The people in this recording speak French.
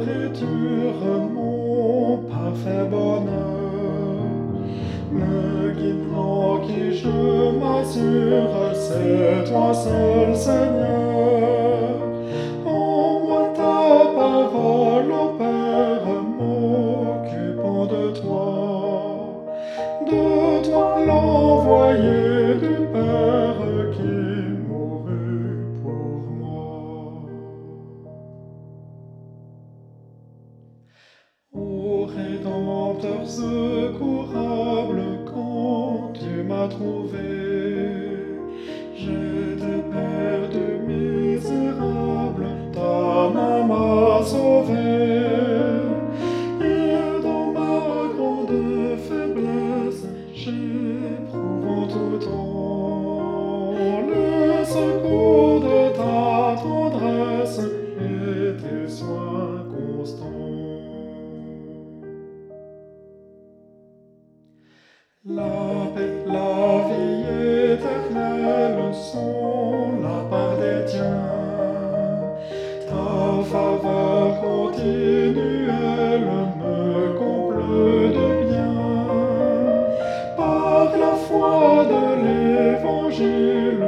nourriture, mon parfait bonheur. Me guideront qui je m'assure, c'est toi seul Seigneur. Envoie ta parole au Père, m'occupant de toi. De toi l'envoyé du Père. Rédempteur secourable, quand tu m'as trouvé, j'étais perdu, misérable, ta main m'a sauvé. Et dans ma grande faiblesse, j'éprouve en tout temps La paix, la vie éternelle sont la part des tiens. Ta faveur continuelle me comble de bien. Par la foi de l'évangile,